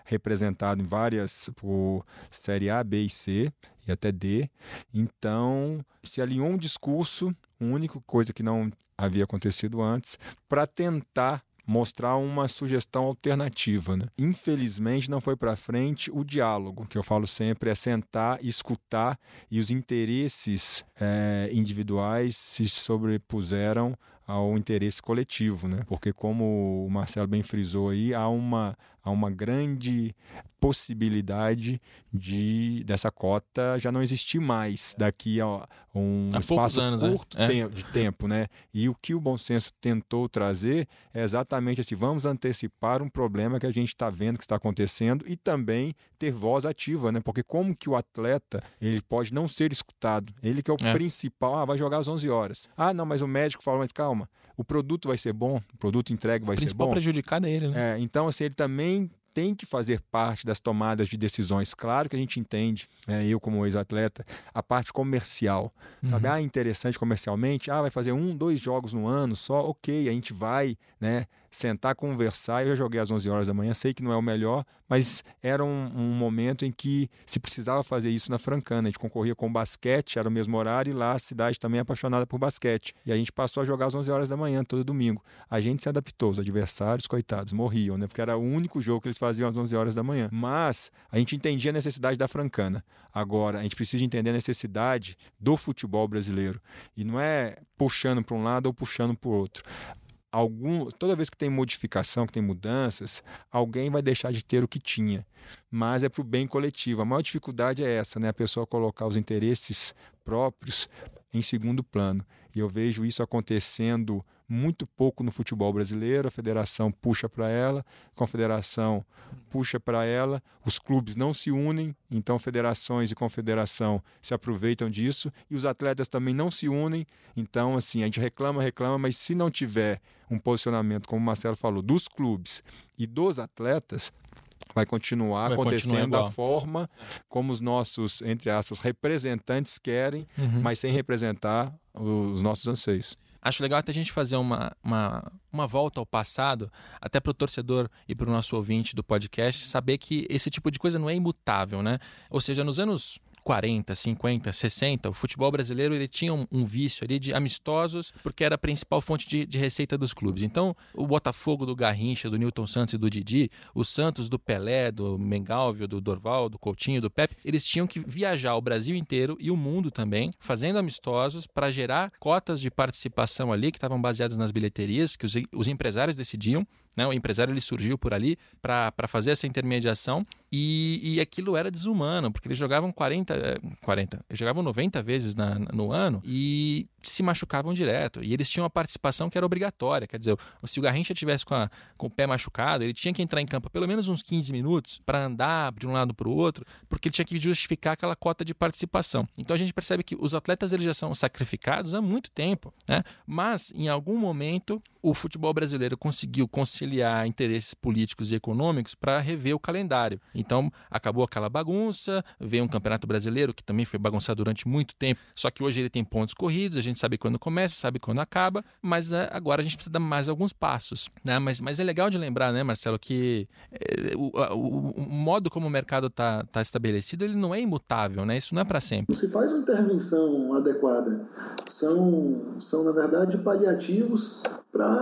representado em várias, por Série A, B e C, e até D. Então, se alinhou um discurso, única coisa que não havia acontecido antes, para tentar mostrar uma sugestão alternativa. Né? Infelizmente, não foi para frente o diálogo, que eu falo sempre é sentar, escutar e os interesses é, individuais se sobrepuseram ao interesse coletivo, né? Porque como o Marcelo bem frisou aí, há uma, há uma grande possibilidade de dessa cota já não existir mais daqui a um há espaço anos, curto é. de tempo, né? E o que o bom senso tentou trazer é exatamente assim, vamos antecipar um problema que a gente está vendo que está acontecendo e também ter voz ativa, né? Porque como que o atleta ele pode não ser escutado? Ele que é o é. principal, ah, vai jogar às 11 horas. Ah, não, mas o médico fala, mas calma, o produto vai ser bom, o produto entregue vai ser bom. O principal prejudicado é ele, né? É, então assim, ele também tem que fazer parte das tomadas de decisões. Claro que a gente entende, né, eu como ex-atleta, a parte comercial. Uhum. Sabe, ah, interessante comercialmente, ah, vai fazer um, dois jogos no ano só, ok, a gente vai, né, sentar, conversar. Eu já joguei às 11 horas da manhã, sei que não é o melhor, mas era um, um, momento em que se precisava fazer isso na Francana. A gente concorria com basquete, era o mesmo horário, e lá a cidade também é apaixonada por basquete. E a gente passou a jogar às 11 horas da manhã, todo domingo. A gente se adaptou, os adversários, coitados, morriam, né? Porque era o único jogo que eles faziam às 11 horas da manhã. Mas a gente entendia a necessidade da Francana. Agora, a gente precisa entender a necessidade do futebol brasileiro. E não é puxando para um lado ou puxando para o outro algum, toda vez que tem modificação, que tem mudanças, alguém vai deixar de ter o que tinha. Mas é para o bem coletivo. A maior dificuldade é essa, né? A pessoa colocar os interesses próprios em segundo plano. E eu vejo isso acontecendo muito pouco no futebol brasileiro. A federação puxa para ela, a confederação puxa para ela, os clubes não se unem, então federações e confederação se aproveitam disso e os atletas também não se unem. Então, assim, a gente reclama, reclama, mas se não tiver um posicionamento, como o Marcelo falou, dos clubes e dos atletas, vai continuar vai acontecendo continuar da forma como os nossos, entre aspas, representantes querem, uhum. mas sem representar os nossos anseios. Acho legal até a gente fazer uma, uma, uma volta ao passado, até para o torcedor e para o nosso ouvinte do podcast, saber que esse tipo de coisa não é imutável, né? Ou seja, nos anos 40, 50, 60, o futebol brasileiro ele tinha um, um vício ali de amistosos, porque era a principal fonte de, de, receita dos clubes. Então, o Botafogo do Garrincha, do Newton Santos e do Didi, o Santos do Pelé, do Mengalvio, do Dorval, do Coutinho, do Pepe, eles tinham que viajar o Brasil inteiro e o mundo também, fazendo amistosos para gerar cotas de participação ali que estavam baseadas nas bilheterias que os, os empresários decidiam. Né? O empresário ele surgiu por ali para fazer essa intermediação e, e aquilo era desumano, porque eles jogavam 40, 40 eh, eles jogavam 90 vezes na, no ano e se machucavam direto. E eles tinham uma participação que era obrigatória. Quer dizer, se o Garrincha tivesse com, a, com o pé machucado, ele tinha que entrar em campo pelo menos uns 15 minutos para andar de um lado para o outro, porque ele tinha que justificar aquela cota de participação. Então a gente percebe que os atletas eles já são sacrificados há muito tempo, né? Mas em algum momento o futebol brasileiro conseguiu conciliar interesses políticos e econômicos para rever o calendário. Então acabou aquela bagunça, veio um campeonato brasileiro que também foi bagunçado durante muito tempo, só que hoje ele tem pontos corridos, a gente sabe quando começa, sabe quando acaba, mas é, agora a gente precisa dar mais alguns passos. Né? Mas, mas é legal de lembrar, né, Marcelo, que é, o, o, o, modo como o mercado está tá estabelecido ele não é imutável, né? isso não é para sempre. Se faz uma intervenção adequada, são, são na verdade paliativos para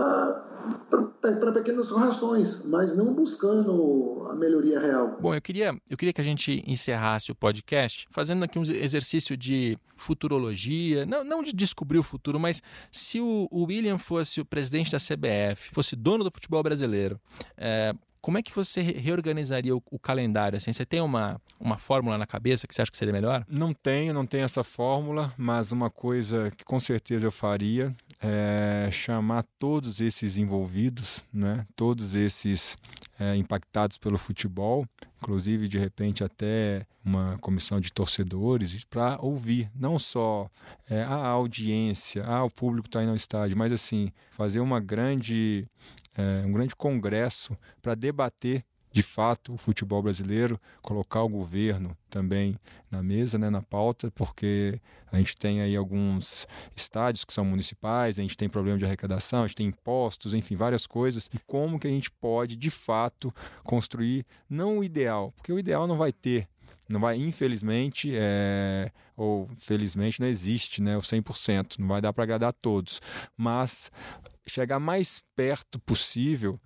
pequenas rações, mas não buscando a melhoria real. Bom, eu queria, eu queria que a gente encerrasse o podcast fazendo aqui um exercício de futurologia, não, não de descobrir o futuro, mas se o, o William fosse o presidente da CBF, fosse dono do futebol brasileiro, é, como é que você reorganizaria o, o, calendário? Assim, você tem uma, uma fórmula na cabeça que você acha que seria melhor? Não tenho, não tenho essa fórmula, mas uma coisa que com certeza eu faria é, chamar todos esses envolvidos, né, todos esses é, impactados pelo futebol, inclusive de repente até uma comissão de torcedores, para ouvir não só é, a audiência, ah, o público está indo ao estádio, mas assim fazer uma grande, um grande congresso para debater de fato o futebol brasileiro, colocar o governo também na mesa, né, na pauta, porque a gente tem aí alguns estádios que são municipais, a gente tem problema de arrecadação, a gente tem impostos, enfim, várias coisas. E como que a gente pode, de fato, construir não o ideal, porque o ideal não vai ter, não vai, infelizmente, é, ou felizmente, não existe né, o 100%, não vai dar para agradar a todos, mas chegar mais perto possível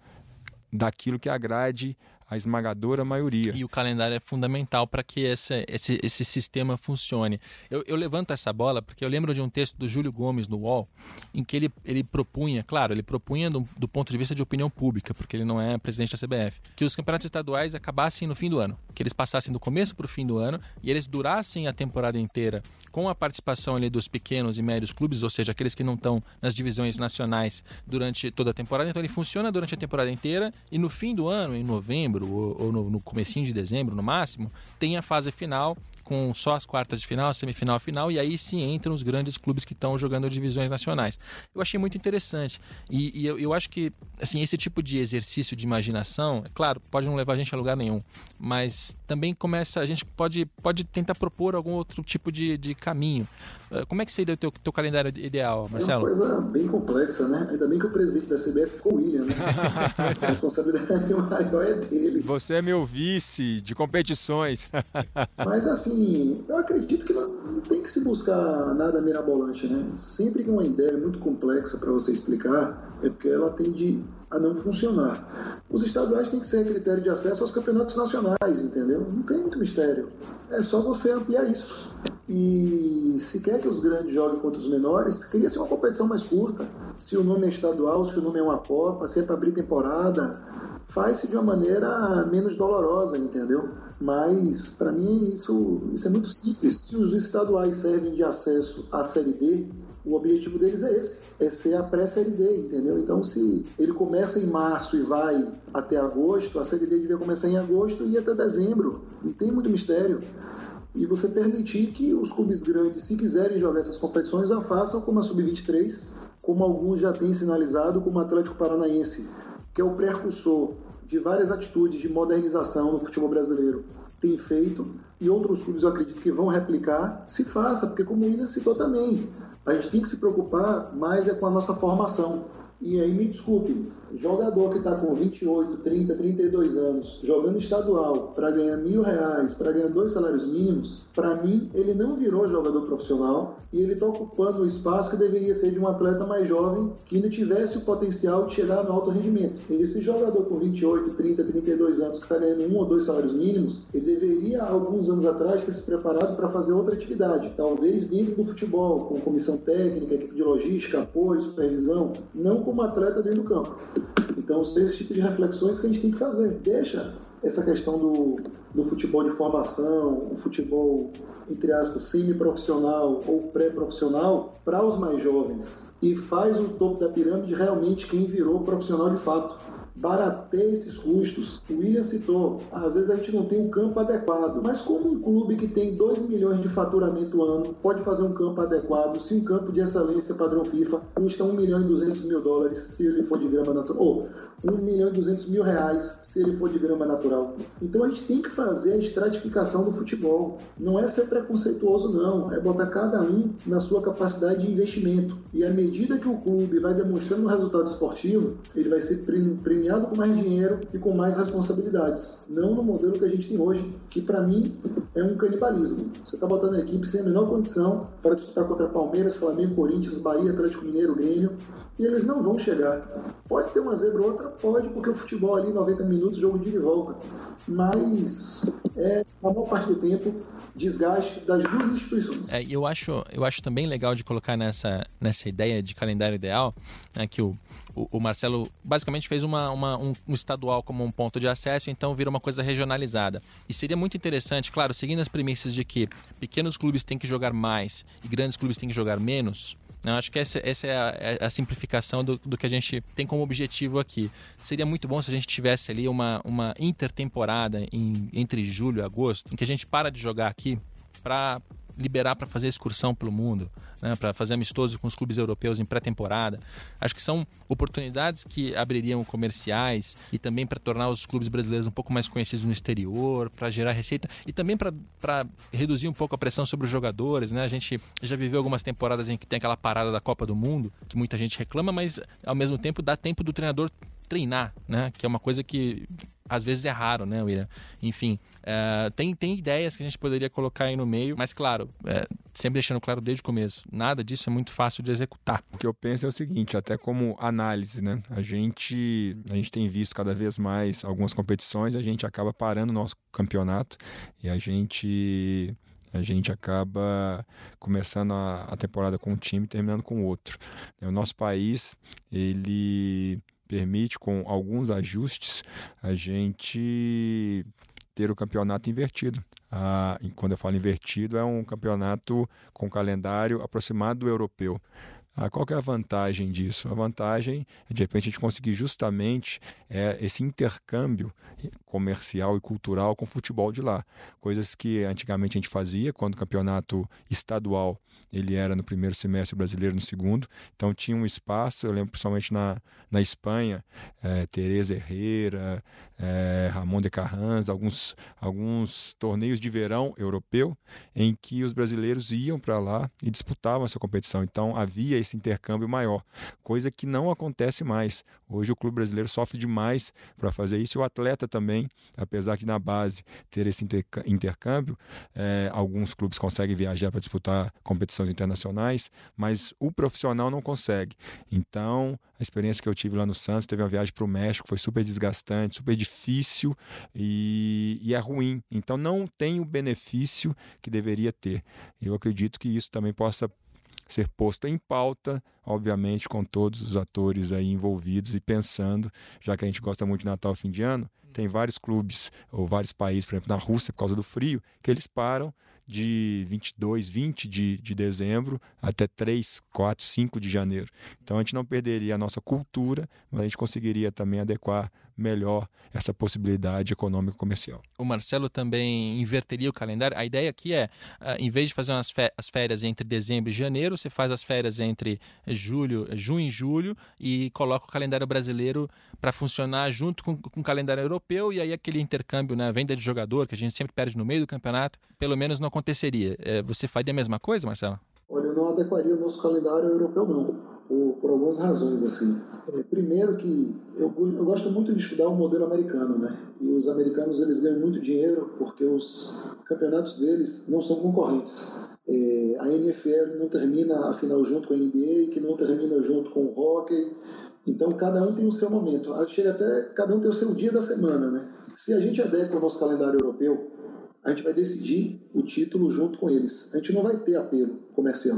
daquilo que agrade a esmagadora maioria. E o calendário é fundamental para que esse, esse, esse sistema funcione. Eu, eu, levanto essa bola porque eu lembro de um texto do Júlio Gomes no UOL, em que ele, ele propunha, claro, ele propunha do, do ponto de vista de opinião pública, porque ele não é presidente da CBF, que os campeonatos estaduais acabassem no fim do ano, que eles passassem do começo para o fim do ano e eles durassem a temporada inteira com a participação ali dos pequenos e médios clubes, ou seja, aqueles que não estão nas divisões nacionais durante toda a temporada. Então ele funciona durante a temporada inteira e no fim do ano, em novembro ou, ou no, no comecinho de dezembro, no máximo, tem a fase final com só as quartas de final, semifinal, final, e aí sim entram os grandes clubes que estão jogando divisões nacionais. Eu achei muito interessante. E, e eu, eu, acho que assim esse tipo de exercício de imaginação, é claro, pode não levar a gente a lugar nenhum, mas também começa, a gente pode, pode tentar propor algum outro tipo de, de caminho. Eh, como é que seria o teu, teu calendário ideal, Marcelo? É uma coisa bem complexa, né? Ainda bem que o presidente da CBF ficou o William, né? a responsabilidade maior é dele. Você é meu vice de competições. Mas assim, eu acredito que não tem que se buscar nada mirabolante, né? Sempre que uma ideia é muito complexa para você explicar, é porque ela tende a não funcionar. Os estaduais têm que ser critério de acesso aos campeonatos nacionais, entendeu? Não tem muito mistério. É só você ampliar isso. E se quer que os grandes joguem contra os menores, queria ser uma competição mais curta. Se o nome é estadual, se o nome é uma Copa, se é para abrir temporada, faz-se de uma maneira menos dolorosa, entendeu? Mas, para mim, isso, isso é muito simples. Se os estaduais servem de acesso à Série D, o objetivo deles é esse, é ser a pré-série D, entendeu? Então, se ele começa em março e vai até agosto, a série D devia começar em agosto e ir até dezembro. Não tem muito mistério. E você permitir que os clubes grandes, se quiserem jogar essas competições, a façam como a Sub-23, como alguns já têm sinalizado, como o Atlético Paranaense, que é o precursor de várias atitudes de modernização no futebol brasileiro tem feito e outros clubes eu acredito que vão replicar, se faça, porque como o William citou também, a gente tem que se preocupar mais é com a nossa formação. E aí, me desculpe, jogador que está com 28, 30, 32 anos, jogando estadual para ganhar mil reais, para ganhar dois salários mínimos, para mim ele não virou jogador profissional e ele está ocupando o espaço que deveria ser de um atleta mais jovem que ainda tivesse o potencial de chegar no alto rendimento. Esse jogador com 28, 30, 32 anos que está ganhando um ou dois salários mínimos, ele deveria alguns anos atrás ter se preparado para fazer outra atividade, talvez dentro do futebol, com comissão técnica, equipe de logística, apoio, supervisão, não como atleta dentro do campo. Então, são esse tipo de reflexões que a gente tem que fazer. Deixa essa questão do, do futebol de formação, o futebol, entre aspas, semi-profissional ou pré-profissional para os mais jovens e faz o topo da pirâmide realmente quem virou profissional de fato barateia esses custos. O William citou, às vezes a gente não tem um campo adequado, mas como um clube que tem 2 milhões de faturamento ano pode fazer um campo adequado se um campo de excelência padrão FIFA custa 1 milhão e 200 mil dólares se ele for de grama natural, ou 1 milhão e 200 mil reais se ele for de grama natural. Então a gente tem que fazer a estratificação do futebol. Não é ser preconceituoso, não. É botar cada um na sua capacidade de investimento. E à medida que o clube vai demonstrando um resultado esportivo, ele vai ser premiado com mais dinheiro e com mais responsabilidades. Não no modelo que a gente tem hoje, que para mim é um canibalismo. Você está botando a equipe sem a menor condição para disputar contra Palmeiras, Flamengo, Corinthians, Bahia, Atlético Mineiro, Grêmio, e eles não vão chegar. Pode ter uma zebra ou outra? Pode, porque o futebol ali, 90 minutos, jogo de volta. Mas é, a maior parte do tempo, desgaste das duas instituições. É, eu, acho, eu acho também legal de colocar nessa, nessa ideia de calendário ideal, né, que o, o, o, Marcelo basicamente fez uma, uma um, um, estadual como um ponto de acesso, então vira uma coisa regionalizada. E seria muito interessante, claro, seguindo as premissas de que pequenos clubes têm que jogar mais e grandes clubes têm que jogar menos, eu acho que essa, essa é, a, é a simplificação do, do, que a gente tem como objetivo aqui. Seria muito bom se a gente tivesse ali uma, uma intertemporada em, entre julho e agosto, em que a gente para de jogar aqui para liberar para fazer excursão pelo mundo, né, para fazer amistoso com os clubes europeus em pré-temporada. Acho que são oportunidades que abririam comerciais e também para tornar os clubes brasileiros um pouco mais conhecidos no exterior, para gerar receita e também para reduzir um pouco a pressão sobre os jogadores. Né? A gente já viveu algumas temporadas em que tem aquela parada da Copa do Mundo, que muita gente reclama, mas ao mesmo tempo dá tempo do treinador treinar, né? Que é uma coisa que às vezes é raro, né, William? Enfim, uh, tem, tem ideias que a gente poderia colocar aí no meio, mas claro, é, sempre deixando claro desde o começo, nada disso é muito fácil de executar. O que eu penso é o seguinte, até como análise, né? A gente, a gente tem visto cada vez mais algumas competições, a gente acaba parando o nosso campeonato e a gente a gente acaba começando a, a temporada com um time e terminando com outro. O nosso país, ele permite, com alguns ajustes, a gente ter o campeonato invertido. Ah, quando eu falo invertido, é um campeonato com calendário aproximado do europeu. Ah, qual é a vantagem disso? A vantagem é, de repente, a gente conseguir justamente é, esse intercâmbio comercial e cultural com o futebol de lá. Coisas que antigamente a gente fazia quando o campeonato estadual ele era no primeiro semestre brasileiro no segundo. Então tinha um espaço, eu lembro principalmente na, na Espanha, é, Teresa Herrera, é, Ramon de Carranza, alguns, alguns torneios de verão europeu em que os brasileiros iam para lá e disputavam essa competição. Então havia esse intercâmbio maior, coisa que não acontece mais. Hoje o clube brasileiro sofre demais para fazer isso e o atleta também, apesar de na base ter esse intercâmbio, é, alguns clubes conseguem viajar para disputar competições internacionais, mas o profissional não consegue. Então, a experiência que eu tive lá no Santos, teve uma viagem para o México, foi super desgastante, super difícil e, e é ruim. Então, não tem o benefício que deveria ter. Eu acredito que isso também possa ser posto em pauta, obviamente com todos os atores aí envolvidos e pensando, já que a gente gosta muito de Natal fim de ano, tem vários clubes ou vários países, por exemplo, na Rússia, por causa do frio, que eles param de 22, 20 de, de dezembro até 3, 4, 5 de janeiro. Então a gente não perderia a nossa cultura, mas a gente conseguiria também adequar melhor essa possibilidade econômica comercial. O Marcelo também inverteria o calendário. A ideia aqui é, uh, em vez de fazer umas as férias entre dezembro e janeiro, você faz as férias entre julho, junho e julho e coloca o calendário brasileiro para funcionar junto com, com, o calendário europeu e aí aquele intercâmbio, né, venda de jogador que a gente sempre perde no meio do campeonato, pelo menos não aconteceria. É, você faria a mesma coisa, Marcelo? Olha, eu não adequaria o nosso calendário europeu, não por, por algumas razões assim. É, primeiro que eu, eu gosto muito de estudar o modelo americano, né? E os americanos eles ganham muito dinheiro porque os campeonatos deles não são concorrentes. É, a NFL não termina a final junto com a NBA, que não termina junto com o hockey. Então cada um tem o seu momento. Chega até cada um tem o seu dia da semana, né? Se a gente adequa ao nosso calendário europeu, a gente vai decidir o título junto com eles. A gente não vai ter apelo comercial,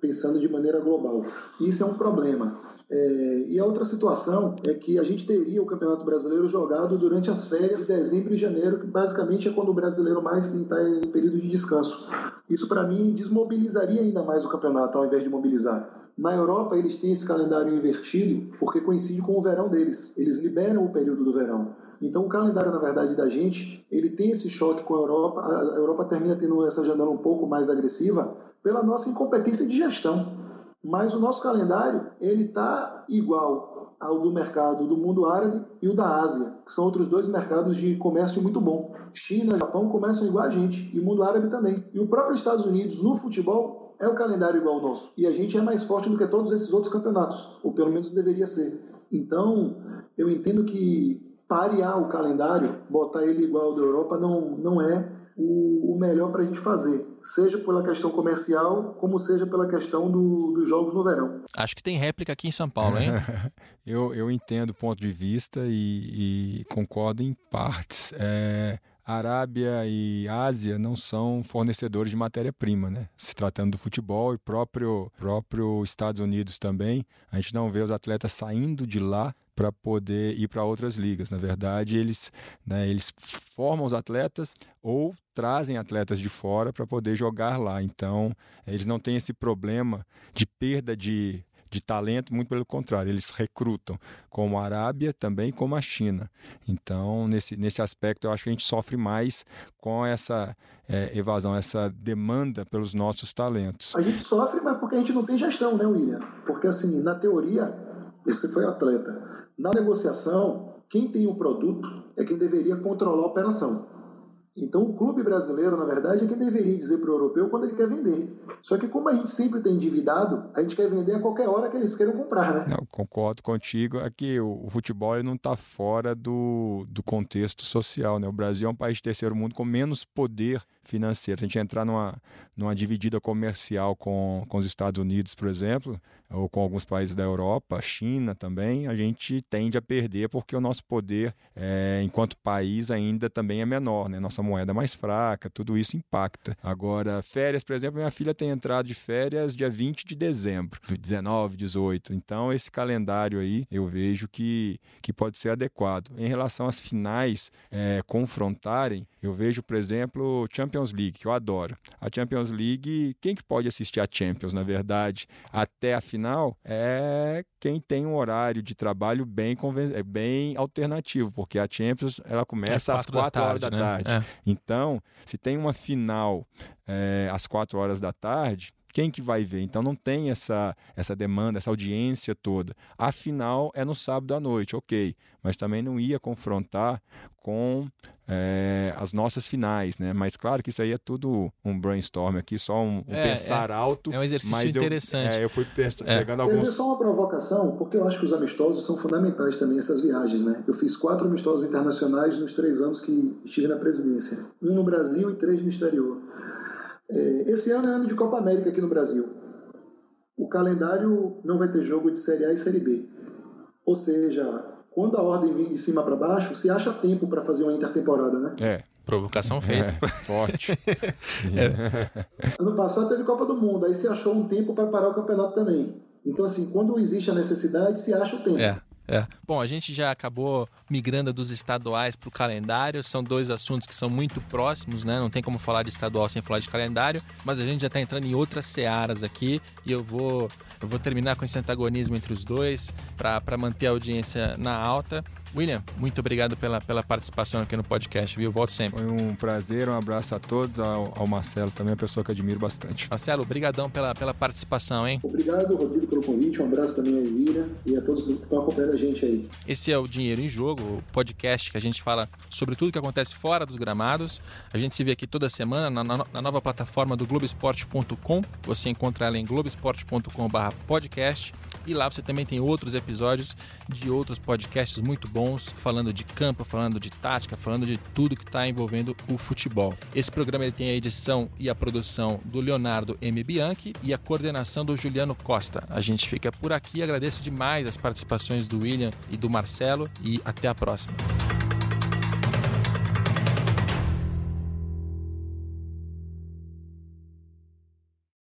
pensando de maneira global. Isso é um problema. É, e a outra situação é que a gente teria o Campeonato Brasileiro jogado durante as férias de dezembro e janeiro, que basicamente é quando o brasileiro mais está em período de descanso. Isso, para mim, desmobilizaria ainda mais o campeonato, ao invés de mobilizar. Na Europa, eles têm esse calendário invertido porque coincide com o verão deles. Eles liberam o período do verão. Então, o calendário, na verdade, da gente, ele tem esse choque com a Europa. A Europa termina tendo essa janela um pouco mais agressiva pela nossa incompetência de gestão. Mas o nosso calendário, ele está igual ao do mercado do mundo árabe e o da Ásia, que são outros dois mercados de comércio muito bom. China e Japão começam igual a gente, e o mundo árabe também. E o próprio Estados Unidos, no futebol, é o calendário igual ao nosso. E a gente é mais forte do que todos esses outros campeonatos, ou pelo menos deveria ser. Então, eu entendo que parear o calendário, botar ele igual ao da Europa, não, não é o, o melhor para a gente fazer, seja pela questão comercial, como seja pela questão do, dos jogos no verão. Acho que tem réplica aqui em São Paulo, hein? eu, eu entendo o ponto de vista e, e concordo em partes. É, Arábia e Ásia não são fornecedores de matéria-prima, né? Se tratando do futebol e próprio próprio Estados Unidos também, a gente não vê os atletas saindo de lá para poder ir para outras ligas. Na verdade, eles, né, eles formam os atletas ou trazem atletas de fora para poder jogar lá. Então, eles não têm esse problema de perda de de talento, muito pelo contrário, eles recrutam, como a Arábia, também como a China. Então, nesse, nesse aspecto, eu acho que a gente sofre mais com essa é, evasão, essa demanda pelos nossos talentos. A gente sofre, mas porque a gente não tem gestão, né, William? Porque, assim, na teoria, esse foi atleta. Na negociação, quem tem o produto é quem deveria controlar a operação. Então, o clube brasileiro, na verdade, é quem deveria dizer para o europeu quando ele quer vender. Só que, como a gente sempre tem endividado, a gente quer vender a qualquer hora que eles queiram comprar, né? Não, concordo contigo. Aqui, é o, o futebol não está fora do, do contexto social, né? O Brasil é um país de terceiro mundo com menos poder financeiro. Se a gente entrar numa, numa dividida comercial com, com os Estados Unidos, por exemplo, ou com alguns países da Europa, China também, a gente tende a perder porque o nosso poder, é, enquanto país, ainda também é menor, né? Nossa moeda é mais fraca, tudo isso impacta. Agora, férias, por exemplo, minha filha tem entrado de férias dia 20 de dezembro, 19, 18. Então, esse calendário aí eu vejo que, que pode ser adequado. Em relação às finais é, confrontarem, eu vejo, por exemplo, Champions League, que eu adoro. A Champions League, quem que pode assistir a Champions, na verdade, até a final, é quem tem um horário de trabalho bem, é bem alternativo, porque a Champions ela começa é às 4 horas da tarde. Né? É. Então, se tem uma final é, às 4 horas da tarde, quem que vai ver? Então não tem essa, essa demanda, essa audiência toda. Afinal, é no sábado à noite, ok. Mas também não ia confrontar com é, as nossas finais, né? Mas claro que isso aí é tudo um brainstorm aqui, só um, um é, pensar é, alto. É um exercício interessante. Eu, é, eu fui pensando, é. pegando alguns... É só uma provocação, porque eu acho que os amistosos são fundamentais também, essas viagens, né? Eu fiz quatro amistosos internacionais nos três anos que estive na presidência. Um no Brasil e três no exterior. É, esse ano é ano de Copa América aqui no Brasil. O calendário não vai ter jogo de Série A e Série B. Ou seja, quando a ordem vem de cima para baixo, se acha tempo para fazer uma intertemporada, né? É. Provocação feita. É, forte. é. Ano passado teve Copa do Mundo, aí se achou um tempo para parar o campeonato também. Então, assim, quando existe a necessidade, se acha o tempo. É. É. Bom, a gente já acabou migrando dos estaduais para o calendário. São dois assuntos que são muito próximos, né? Não tem como falar de estadual sem falar de calendário, mas a gente já está entrando em outras searas aqui e eu vou, eu vou terminar com esse antagonismo entre os dois para manter a audiência na alta. William, muito obrigado pela, pela participação aqui no podcast, viu? Volto sempre. Foi um prazer, um abraço a todos, ao, ao Marcelo também, uma pessoa que admiro bastante. Marcelo, obrigadão pela, pela participação, hein? Obrigado, Rodrigo, pelo convite, um abraço também a Elvira e a todos que estão acompanhando a gente aí. Esse é o Dinheiro em Jogo, o podcast que a gente fala sobre tudo que acontece fora dos gramados. A gente se vê aqui toda semana na, na nova plataforma do Globoesporte.com. Você encontra ela em globoesporte.com/podcast. E lá você também tem outros episódios de outros podcasts muito bons, falando de campo, falando de tática, falando de tudo que está envolvendo o futebol. Esse programa ele tem a edição e a produção do Leonardo M. Bianchi e a coordenação do Juliano Costa. A gente fica por aqui, agradeço demais as participações do William e do Marcelo e até a próxima.